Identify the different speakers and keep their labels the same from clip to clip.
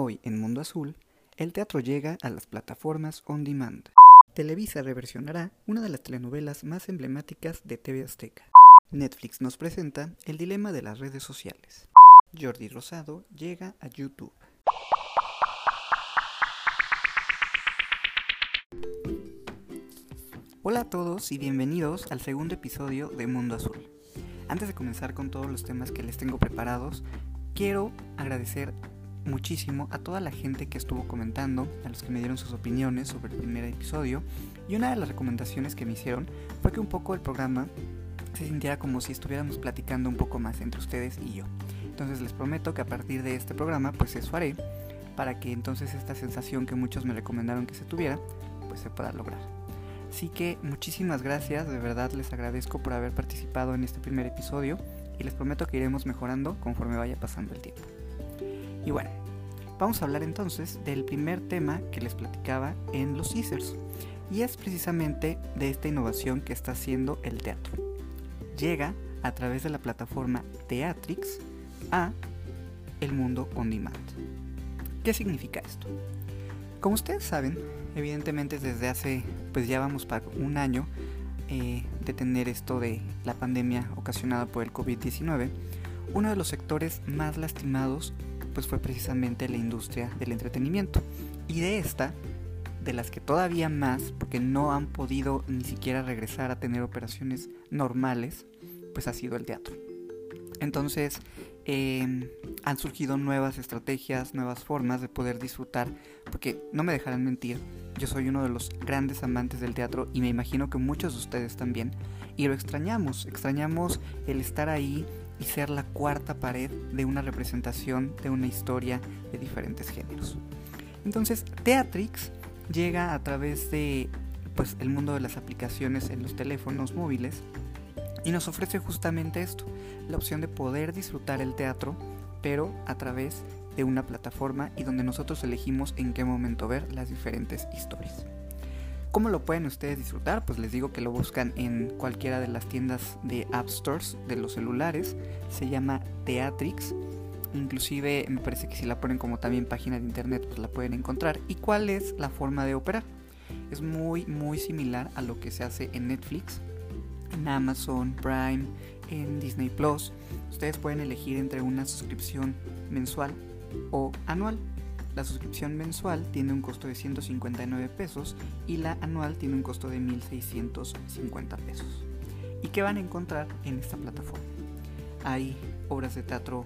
Speaker 1: Hoy en Mundo Azul, el teatro llega a las plataformas on demand. Televisa reversionará una de las telenovelas más emblemáticas de TV Azteca. Netflix nos presenta el dilema de las redes sociales. Jordi Rosado llega a YouTube. Hola a todos y bienvenidos al segundo episodio de Mundo Azul. Antes de comenzar con todos los temas que les tengo preparados, quiero agradecer muchísimo a toda la gente que estuvo comentando, a los que me dieron sus opiniones sobre el primer episodio. Y una de las recomendaciones que me hicieron fue que un poco el programa se sintiera como si estuviéramos platicando un poco más entre ustedes y yo. Entonces les prometo que a partir de este programa pues eso haré para que entonces esta sensación que muchos me recomendaron que se tuviera pues se pueda lograr. Así que muchísimas gracias, de verdad les agradezco por haber participado en este primer episodio y les prometo que iremos mejorando conforme vaya pasando el tiempo. Y bueno, vamos a hablar entonces del primer tema que les platicaba en los Caesars. Y es precisamente de esta innovación que está haciendo el teatro. Llega a través de la plataforma Teatrix a el mundo on demand. ¿Qué significa esto? Como ustedes saben, evidentemente desde hace, pues ya vamos para un año eh, de tener esto de la pandemia ocasionada por el COVID-19, uno de los sectores más lastimados pues fue precisamente la industria del entretenimiento. Y de esta, de las que todavía más, porque no han podido ni siquiera regresar a tener operaciones normales, pues ha sido el teatro. Entonces, em, han surgido nuevas estrategias, nuevas formas de poder disfrutar, porque no me dejarán mentir, yo soy uno de los grandes amantes del teatro y me imagino que muchos de ustedes también, y lo extrañamos, extrañamos el estar ahí y ser la cuarta pared de una representación de una historia de diferentes géneros. Entonces, Teatrix llega a través de pues el mundo de las aplicaciones en los teléfonos móviles y nos ofrece justamente esto, la opción de poder disfrutar el teatro, pero a través de una plataforma y donde nosotros elegimos en qué momento ver las diferentes historias. ¿Cómo lo pueden ustedes disfrutar? Pues les digo que lo buscan en cualquiera de las tiendas de App Stores de los celulares. Se llama Teatrix. Inclusive me parece que si la ponen como también página de internet pues la pueden encontrar. ¿Y cuál es la forma de operar? Es muy muy similar a lo que se hace en Netflix, en Amazon Prime, en Disney Plus. Ustedes pueden elegir entre una suscripción mensual o anual. La suscripción mensual tiene un costo de 159 pesos y la anual tiene un costo de 1.650 pesos. ¿Y qué van a encontrar en esta plataforma? Hay obras de teatro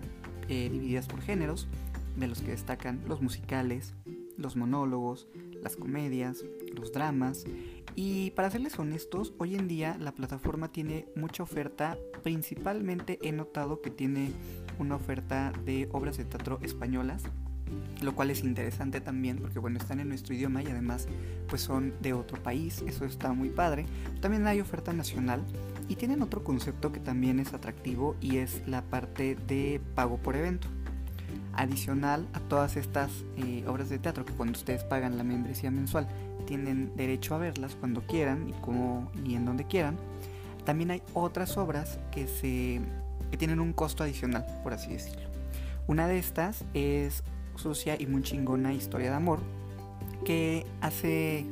Speaker 1: eh, divididas por géneros, de los que destacan los musicales, los monólogos, las comedias, los dramas. Y para serles honestos, hoy en día la plataforma tiene mucha oferta, principalmente he notado que tiene una oferta de obras de teatro españolas lo cual es interesante también porque bueno están en nuestro idioma y además pues son de otro país eso está muy padre. También hay oferta nacional y tienen otro concepto que también es atractivo y es la parte de pago por evento. Adicional a todas estas eh, obras de teatro que cuando ustedes pagan la membresía mensual tienen derecho a verlas cuando quieran y y en donde quieran. También hay otras obras que se que tienen un costo adicional por así decirlo. Una de estas es sucia y muy chingona historia de amor que hace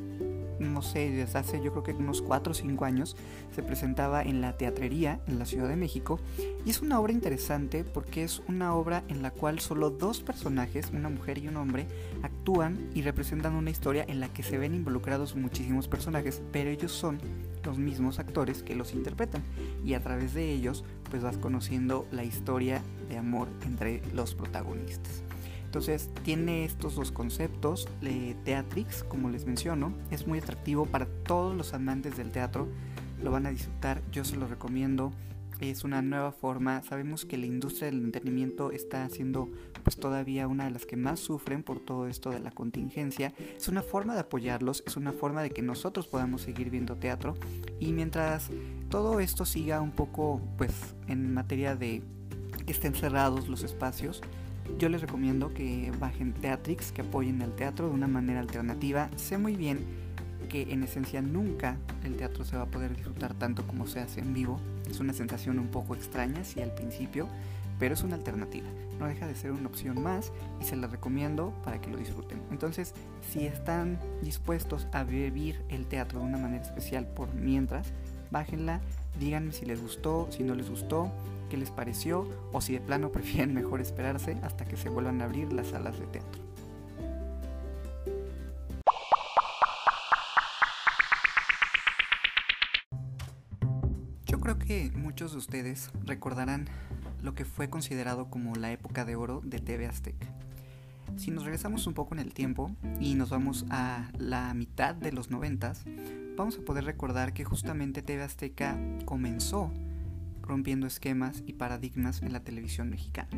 Speaker 1: no sé, desde hace yo creo que unos 4 o 5 años se presentaba en la teatrería en la Ciudad de México y es una obra interesante porque es una obra en la cual solo dos personajes, una mujer y un hombre, actúan y representan una historia en la que se ven involucrados muchísimos personajes, pero ellos son los mismos actores que los interpretan y a través de ellos pues vas conociendo la historia de amor entre los protagonistas. Entonces tiene estos dos conceptos, de Teatrix, como les menciono, es muy atractivo para todos los amantes del teatro, lo van a disfrutar, yo se lo recomiendo, es una nueva forma, sabemos que la industria del entretenimiento está siendo pues todavía una de las que más sufren por todo esto de la contingencia, es una forma de apoyarlos, es una forma de que nosotros podamos seguir viendo teatro y mientras todo esto siga un poco pues en materia de que estén cerrados los espacios, yo les recomiendo que bajen Teatrix, que apoyen el teatro de una manera alternativa. Sé muy bien que en esencia nunca el teatro se va a poder disfrutar tanto como se hace en vivo. Es una sensación un poco extraña, sí, al principio, pero es una alternativa. No deja de ser una opción más y se la recomiendo para que lo disfruten. Entonces, si están dispuestos a vivir el teatro de una manera especial por mientras, bájenla, díganme si les gustó, si no les gustó, qué les pareció o si de plano prefieren mejor esperarse hasta que se vuelvan a abrir las salas de teatro. Yo creo que muchos de ustedes recordarán lo que fue considerado como la época de oro de TV Azteca. Si nos regresamos un poco en el tiempo y nos vamos a la mitad de los noventas, vamos a poder recordar que justamente TV Azteca comenzó rompiendo esquemas y paradigmas en la televisión mexicana.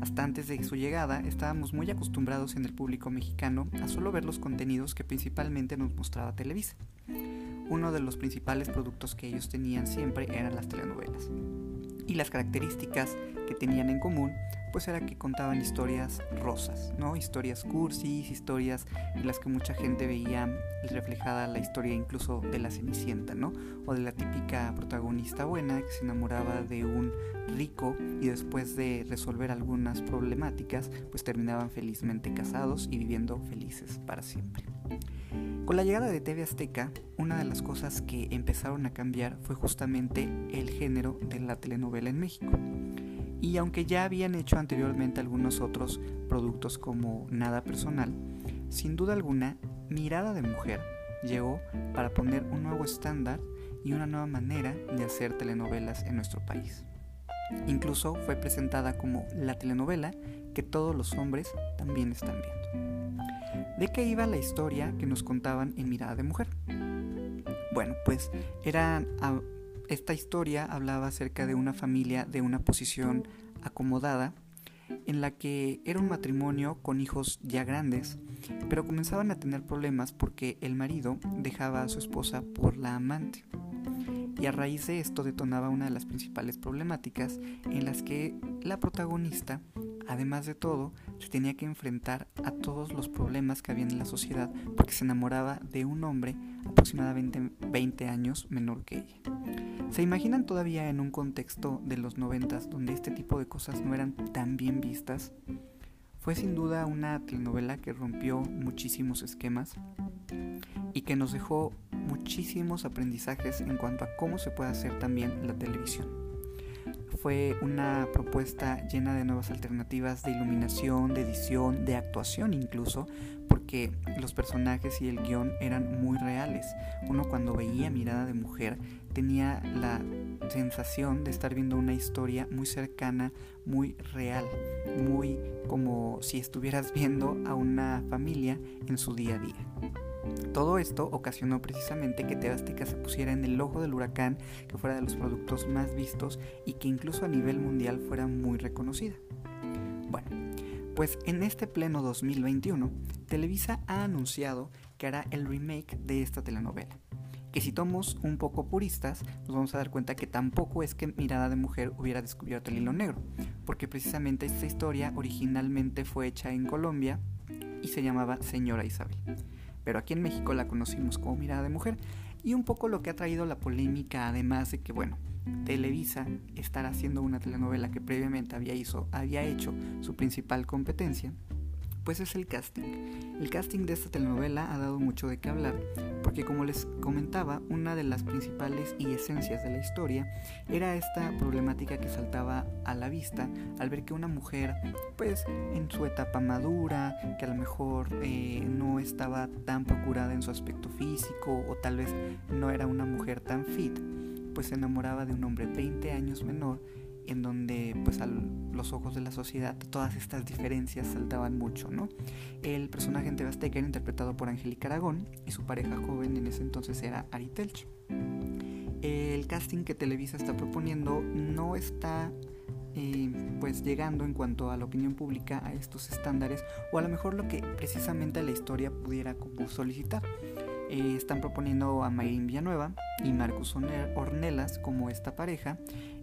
Speaker 1: Hasta antes de su llegada estábamos muy acostumbrados en el público mexicano a solo ver los contenidos que principalmente nos mostraba Televisa. Uno de los principales productos que ellos tenían siempre eran las telenovelas y las características que tenían en común pues era que contaban historias rosas, ¿no? Historias cursis, historias en las que mucha gente veía reflejada la historia incluso de la Cenicienta, ¿no? O de la típica protagonista buena que se enamoraba de un rico y después de resolver algunas problemáticas, pues terminaban felizmente casados y viviendo felices para siempre. Con la llegada de TV Azteca, una de las cosas que empezaron a cambiar fue justamente el género de la telenovela en México. Y aunque ya habían hecho anteriormente algunos otros productos como Nada Personal, sin duda alguna, Mirada de Mujer llegó para poner un nuevo estándar y una nueva manera de hacer telenovelas en nuestro país. Incluso fue presentada como la telenovela que todos los hombres también están viendo. ¿De qué iba la historia que nos contaban en Mirada de Mujer? Bueno, pues era esta historia hablaba acerca de una familia de una posición acomodada en la que era un matrimonio con hijos ya grandes, pero comenzaban a tener problemas porque el marido dejaba a su esposa por la amante. Y a raíz de esto detonaba una de las principales problemáticas en las que la protagonista Además de todo, se tenía que enfrentar a todos los problemas que había en la sociedad porque se enamoraba de un hombre aproximadamente 20 años menor que ella. ¿Se imaginan todavía en un contexto de los noventas donde este tipo de cosas no eran tan bien vistas? Fue sin duda una telenovela que rompió muchísimos esquemas y que nos dejó muchísimos aprendizajes en cuanto a cómo se puede hacer también la televisión fue una propuesta llena de nuevas alternativas de iluminación, de edición, de actuación incluso, porque los personajes y el guion eran muy reales. Uno cuando veía Mirada de Mujer tenía la sensación de estar viendo una historia muy cercana, muy real, muy como si estuvieras viendo a una familia en su día a día. Todo esto ocasionó precisamente que TV se pusiera en el ojo del huracán, que fuera de los productos más vistos y que incluso a nivel mundial fuera muy reconocida. Bueno, pues en este pleno 2021, Televisa ha anunciado que hará el remake de esta telenovela. Que si somos un poco puristas, nos vamos a dar cuenta que tampoco es que Mirada de Mujer hubiera descubierto el hilo negro, porque precisamente esta historia originalmente fue hecha en Colombia y se llamaba Señora Isabel pero aquí en México la conocimos como Mirada de Mujer. Y un poco lo que ha traído la polémica, además de que, bueno, Televisa estará haciendo una telenovela que previamente había, hizo, había hecho su principal competencia, pues es el casting. El casting de esta telenovela ha dado mucho de qué hablar, porque como les comentaba, una de las principales y esencias de la historia era esta problemática que saltaba a la vista al ver que una mujer, pues en su etapa madura, que a lo mejor eh, no estaba tan procurada en su aspecto físico o tal vez no era una mujer tan fit, pues se enamoraba de un hombre 20 años menor en donde pues a los ojos de la sociedad todas estas diferencias saltaban mucho, ¿no? El personaje en Tebasteca era interpretado por Angélica Aragón y su pareja joven en ese entonces era Ari Telch. El casting que Televisa está proponiendo no está eh, pues llegando en cuanto a la opinión pública a estos estándares o a lo mejor lo que precisamente la historia pudiera solicitar. Eh, están proponiendo a Mayrin Villanueva y Marcus Ornelas como esta pareja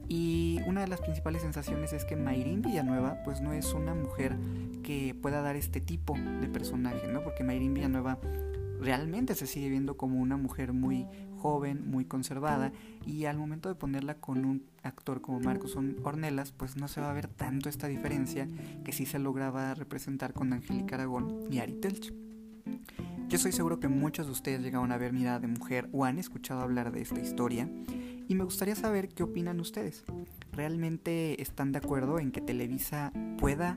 Speaker 1: y una de las principales sensaciones es que Mayrin Villanueva pues no es una mujer que pueda dar este tipo de personaje, ¿no? Porque Mayrin Villanueva realmente se sigue viendo como una mujer muy joven, muy conservada y al momento de ponerla con un actor como Marcos Ornelas, pues no se va a ver tanto esta diferencia que sí se lograba representar con Angélica Aragón y Ari Telch. Yo soy seguro que muchos de ustedes llegaron a ver Mirada de Mujer o han escuchado hablar de esta historia y me gustaría saber qué opinan ustedes. ¿Realmente están de acuerdo en que Televisa pueda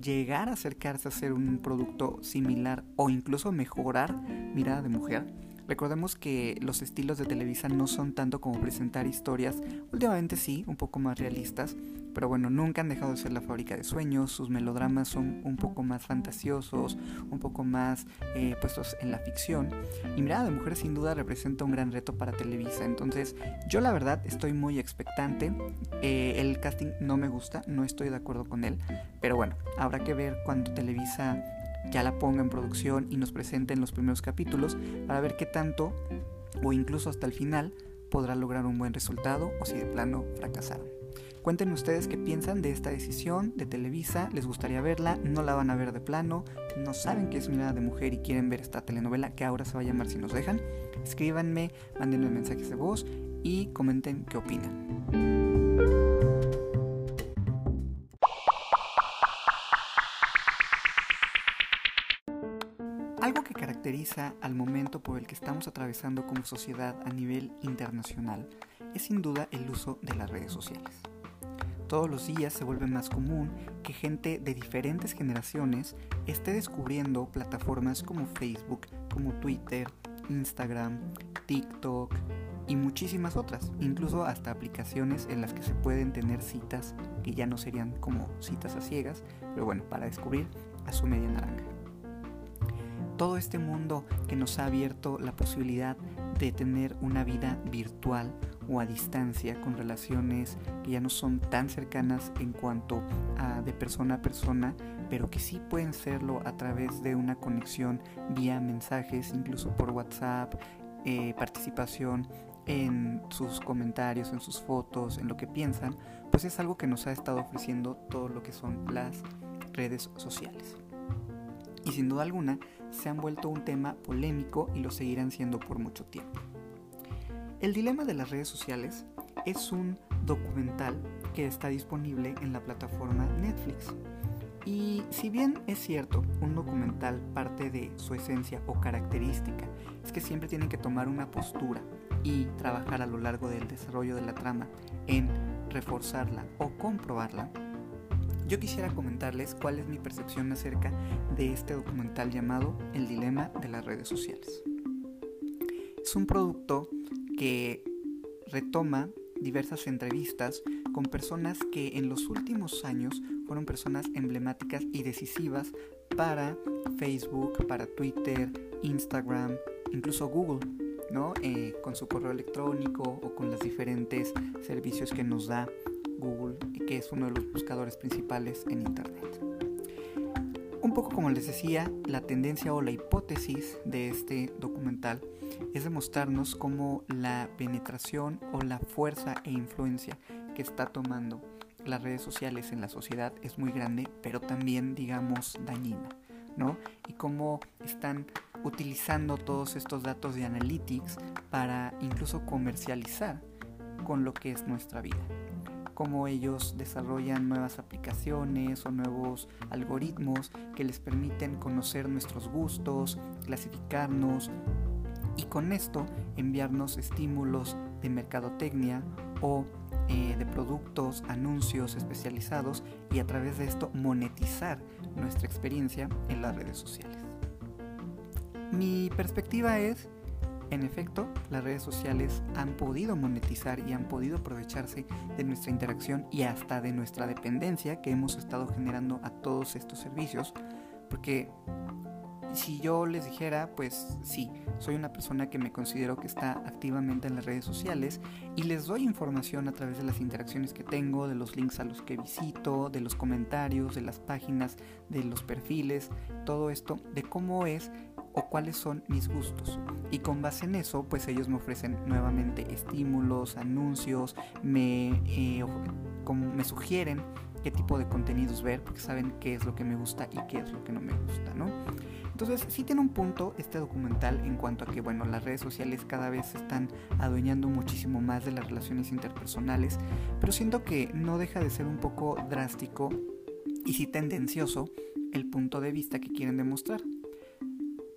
Speaker 1: llegar a acercarse a ser un producto similar o incluso mejorar Mirada de Mujer? Recordemos que los estilos de Televisa no son tanto como presentar historias, últimamente sí, un poco más realistas, pero bueno, nunca han dejado de ser la fábrica de sueños, sus melodramas son un poco más fantasiosos, un poco más eh, puestos en la ficción. Y Mirada de Mujer sin duda representa un gran reto para Televisa, entonces yo la verdad estoy muy expectante, eh, el casting no me gusta, no estoy de acuerdo con él, pero bueno, habrá que ver cuando Televisa ya la ponga en producción y nos presente en los primeros capítulos para ver qué tanto o incluso hasta el final podrá lograr un buen resultado o si de plano fracasaron. Cuenten ustedes qué piensan de esta decisión de Televisa, les gustaría verla, no la van a ver de plano, no saben que es mirada de mujer y quieren ver esta telenovela que ahora se va a llamar Si nos dejan. Escríbanme, mándenme mensajes de voz y comenten qué opinan. Algo que caracteriza al momento por el que estamos atravesando como sociedad a nivel internacional es sin duda el uso de las redes sociales. Todos los días se vuelve más común que gente de diferentes generaciones esté descubriendo plataformas como Facebook, como Twitter, Instagram, TikTok y muchísimas otras, incluso hasta aplicaciones en las que se pueden tener citas que ya no serían como citas a ciegas, pero bueno, para descubrir a su media. Todo este mundo que nos ha abierto la posibilidad de tener una vida virtual o a distancia con relaciones que ya no son tan cercanas en cuanto a de persona a persona, pero que sí pueden serlo a través de una conexión vía mensajes, incluso por WhatsApp, eh, participación en sus comentarios, en sus fotos, en lo que piensan, pues es algo que nos ha estado ofreciendo todo lo que son las redes sociales. Y sin duda alguna se han vuelto un tema polémico y lo seguirán siendo por mucho tiempo. El dilema de las redes sociales es un documental que está disponible en la plataforma Netflix. Y si bien es cierto, un documental parte de su esencia o característica es que siempre tiene que tomar una postura y trabajar a lo largo del desarrollo de la trama en reforzarla o comprobarla, yo quisiera comentarles cuál es mi percepción acerca de este documental llamado El Dilema de las redes sociales. Es un producto que retoma diversas entrevistas con personas que en los últimos años fueron personas emblemáticas y decisivas para Facebook, para Twitter, Instagram, incluso Google, ¿no? Eh, con su correo electrónico o con los diferentes servicios que nos da Google, que es uno de los buscadores principales en Internet. Un poco como les decía, la tendencia o la hipótesis de este documental es demostrarnos cómo la penetración o la fuerza e influencia que está tomando las redes sociales en la sociedad es muy grande, pero también, digamos, dañina, ¿no? Y cómo están utilizando todos estos datos de analytics para incluso comercializar con lo que es nuestra vida cómo ellos desarrollan nuevas aplicaciones o nuevos algoritmos que les permiten conocer nuestros gustos, clasificarnos y con esto enviarnos estímulos de mercadotecnia o eh, de productos, anuncios especializados y a través de esto monetizar nuestra experiencia en las redes sociales. Mi perspectiva es en efecto, las redes sociales han podido monetizar y han podido aprovecharse de nuestra interacción y hasta de nuestra dependencia que hemos estado generando a todos estos servicios, porque si yo les dijera, pues sí, soy una persona que me considero que está activamente en las redes sociales y les doy información a través de las interacciones que tengo, de los links a los que visito, de los comentarios, de las páginas, de los perfiles, todo esto, de cómo es o cuáles son mis gustos. Y con base en eso, pues ellos me ofrecen nuevamente estímulos, anuncios, me, eh, me sugieren qué tipo de contenidos ver, porque saben qué es lo que me gusta y qué es lo que no me gusta, ¿no? Entonces sí tiene un punto este documental en cuanto a que, bueno, las redes sociales cada vez se están adueñando muchísimo más de las relaciones interpersonales, pero siento que no deja de ser un poco drástico y sí tendencioso el punto de vista que quieren demostrar.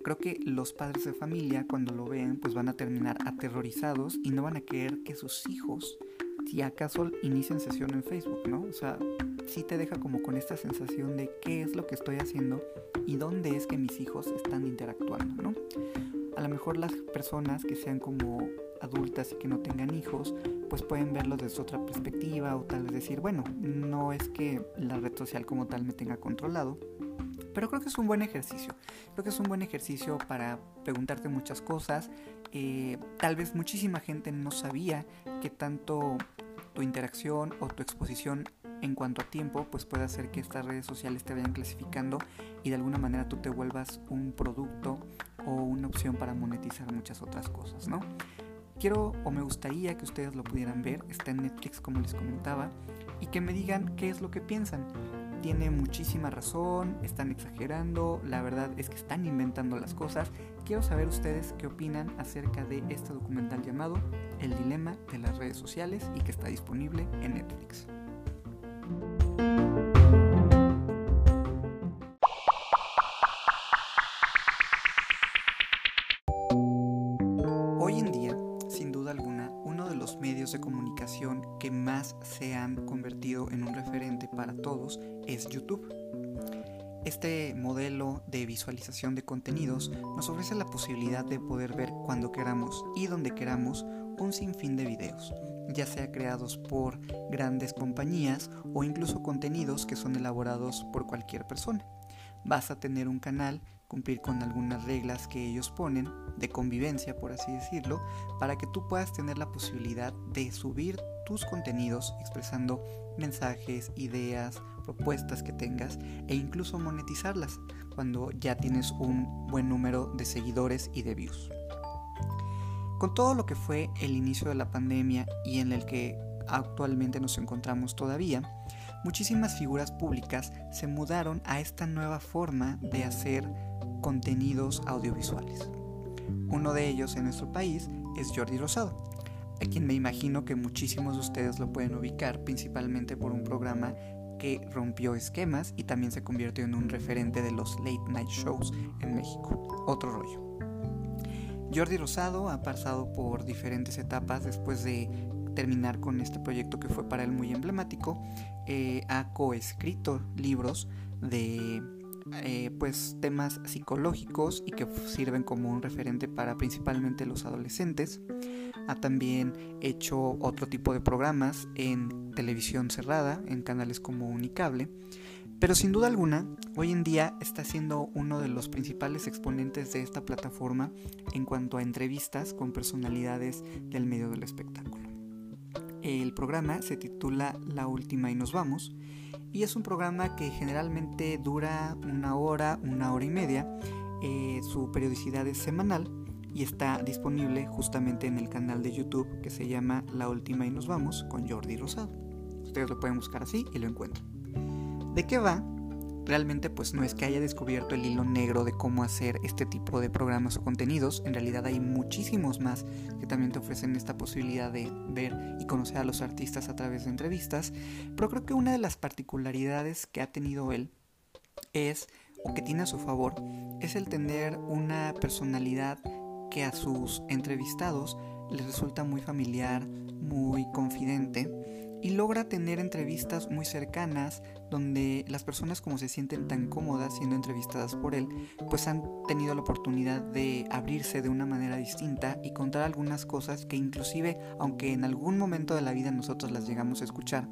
Speaker 1: Creo que los padres de familia cuando lo vean pues van a terminar aterrorizados y no van a querer que sus hijos si acaso inician sesión en Facebook, ¿no? O sea, sí te deja como con esta sensación de qué es lo que estoy haciendo y dónde es que mis hijos están interactuando, ¿no? A lo mejor las personas que sean como adultas y que no tengan hijos, pues pueden verlo desde otra perspectiva o tal vez decir, bueno, no es que la red social como tal me tenga controlado, pero creo que es un buen ejercicio. Creo que es un buen ejercicio para preguntarte muchas cosas. Eh, tal vez muchísima gente no sabía que tanto tu interacción o tu exposición en cuanto a tiempo, pues puede hacer que estas redes sociales te vayan clasificando y de alguna manera tú te vuelvas un producto o una opción para monetizar muchas otras cosas, ¿no? Quiero o me gustaría que ustedes lo pudieran ver, está en Netflix como les comentaba, y que me digan qué es lo que piensan. Tiene muchísima razón, están exagerando, la verdad es que están inventando las cosas. Quiero saber ustedes qué opinan acerca de este documental llamado El dilema de las redes sociales y que está disponible en Netflix. Hoy en día, sin duda alguna, uno de los medios de comunicación que más se han convertido en un referente para todos es YouTube. Este modelo de visualización de contenidos nos ofrece la posibilidad de poder ver cuando queramos y donde queramos un sinfín de videos, ya sea creados por grandes compañías o incluso contenidos que son elaborados por cualquier persona. Vas a tener un canal, cumplir con algunas reglas que ellos ponen, de convivencia por así decirlo, para que tú puedas tener la posibilidad de subir tus contenidos expresando mensajes, ideas, propuestas que tengas e incluso monetizarlas cuando ya tienes un buen número de seguidores y de views. Con todo lo que fue el inicio de la pandemia y en el que actualmente nos encontramos todavía, muchísimas figuras públicas se mudaron a esta nueva forma de hacer contenidos audiovisuales. Uno de ellos en nuestro país es Jordi Rosado, a quien me imagino que muchísimos de ustedes lo pueden ubicar principalmente por un programa que rompió esquemas y también se convirtió en un referente de los late night shows en México. Otro rollo. Jordi Rosado ha pasado por diferentes etapas después de terminar con este proyecto que fue para él muy emblemático. Eh, ha coescrito libros de eh, pues temas psicológicos y que sirven como un referente para principalmente los adolescentes. Ha también hecho otro tipo de programas en televisión cerrada, en canales como Unicable. Pero sin duda alguna, hoy en día está siendo uno de los principales exponentes de esta plataforma en cuanto a entrevistas con personalidades del medio del espectáculo. El programa se titula La Última y nos vamos y es un programa que generalmente dura una hora, una hora y media. Eh, su periodicidad es semanal y está disponible justamente en el canal de YouTube que se llama La Última y nos vamos con Jordi Rosado. Ustedes lo pueden buscar así y lo encuentran. ¿De qué va? Realmente pues no es que haya descubierto el hilo negro de cómo hacer este tipo de programas o contenidos, en realidad hay muchísimos más que también te ofrecen esta posibilidad de ver y conocer a los artistas a través de entrevistas, pero creo que una de las particularidades que ha tenido él es, o que tiene a su favor, es el tener una personalidad que a sus entrevistados les resulta muy familiar, muy confidente y logra tener entrevistas muy cercanas donde las personas como se sienten tan cómodas siendo entrevistadas por él, pues han tenido la oportunidad de abrirse de una manera distinta y contar algunas cosas que inclusive, aunque en algún momento de la vida nosotros las llegamos a escuchar,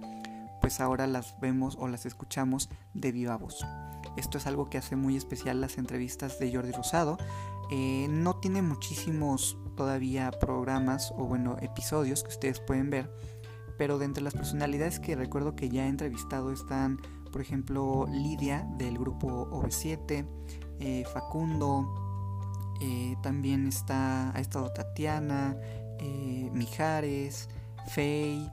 Speaker 1: pues ahora las vemos o las escuchamos de viva voz. Esto es algo que hace muy especial las entrevistas de Jordi Rosado. Eh, no tiene muchísimos todavía programas o bueno episodios que ustedes pueden ver pero de entre las personalidades que recuerdo que ya he entrevistado están, por ejemplo, Lidia del grupo OV7, eh, Facundo, eh, también está, ha estado Tatiana, eh, Mijares, Faye,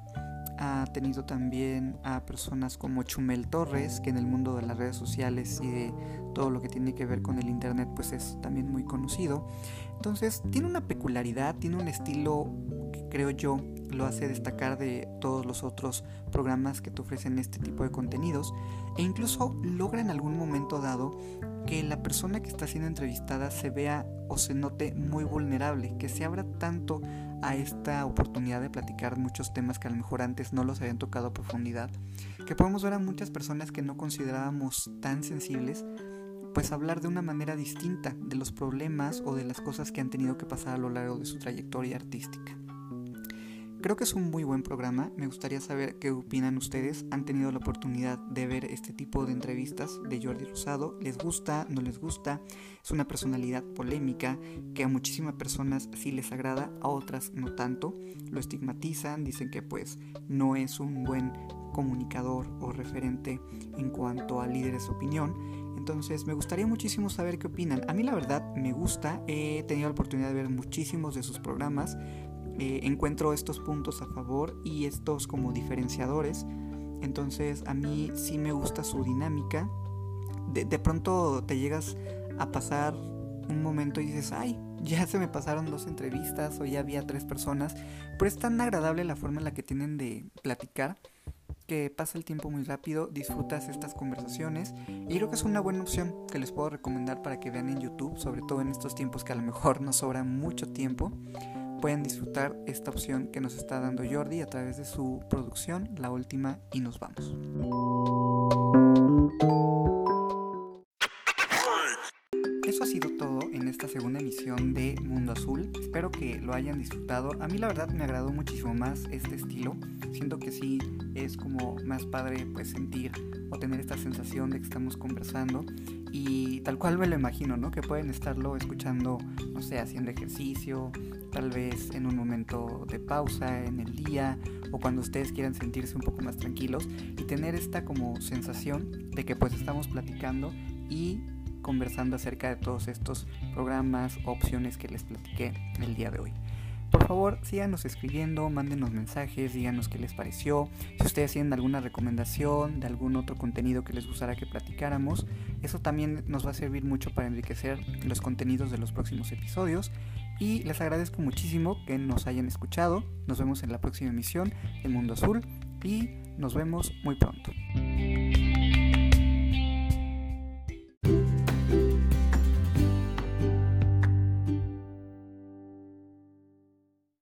Speaker 1: ha tenido también a personas como Chumel Torres, que en el mundo de las redes sociales y de todo lo que tiene que ver con el internet pues es también muy conocido. Entonces tiene una peculiaridad, tiene un estilo que creo yo lo hace destacar de todos los otros programas que te ofrecen este tipo de contenidos e incluso logra en algún momento dado que la persona que está siendo entrevistada se vea o se note muy vulnerable, que se abra tanto a esta oportunidad de platicar muchos temas que a lo mejor antes no los habían tocado a profundidad, que podemos ver a muchas personas que no considerábamos tan sensibles, pues hablar de una manera distinta de los problemas o de las cosas que han tenido que pasar a lo largo de su trayectoria artística. Creo que es un muy buen programa, me gustaría saber qué opinan ustedes, han tenido la oportunidad de ver este tipo de entrevistas de Jordi Rosado, les gusta, no les gusta, es una personalidad polémica que a muchísimas personas sí les agrada, a otras no tanto, lo estigmatizan, dicen que pues no es un buen comunicador o referente en cuanto a líderes de opinión, entonces me gustaría muchísimo saber qué opinan. A mí la verdad me gusta, he tenido la oportunidad de ver muchísimos de sus programas, eh, encuentro estos puntos a favor y estos como diferenciadores. Entonces a mí sí me gusta su dinámica. De, de pronto te llegas a pasar un momento y dices, ay, ya se me pasaron dos entrevistas o ya había tres personas. Pero es tan agradable la forma en la que tienen de platicar que pasa el tiempo muy rápido, disfrutas estas conversaciones y creo que es una buena opción que les puedo recomendar para que vean en YouTube, sobre todo en estos tiempos que a lo mejor nos sobra mucho tiempo pueden disfrutar esta opción que nos está dando Jordi a través de su producción, la última, y nos vamos. Eso ha sido todo en esta segunda emisión de Mundo Azul. Espero que lo hayan disfrutado. A mí la verdad me agradó muchísimo más este estilo. Siento que sí es como más padre pues sentir o tener esta sensación de que estamos conversando y tal cual me lo imagino, ¿no? Que pueden estarlo escuchando, no sé, haciendo ejercicio, tal vez en un momento de pausa en el día o cuando ustedes quieran sentirse un poco más tranquilos y tener esta como sensación de que pues estamos platicando y conversando acerca de todos estos programas, opciones que les platiqué el día de hoy. Por favor, síganos escribiendo, mándenos mensajes, díganos qué les pareció. Si ustedes tienen alguna recomendación de algún otro contenido que les gustara que platicáramos, eso también nos va a servir mucho para enriquecer los contenidos de los próximos episodios. Y les agradezco muchísimo que nos hayan escuchado. Nos vemos en la próxima emisión de Mundo Azul y nos vemos muy pronto.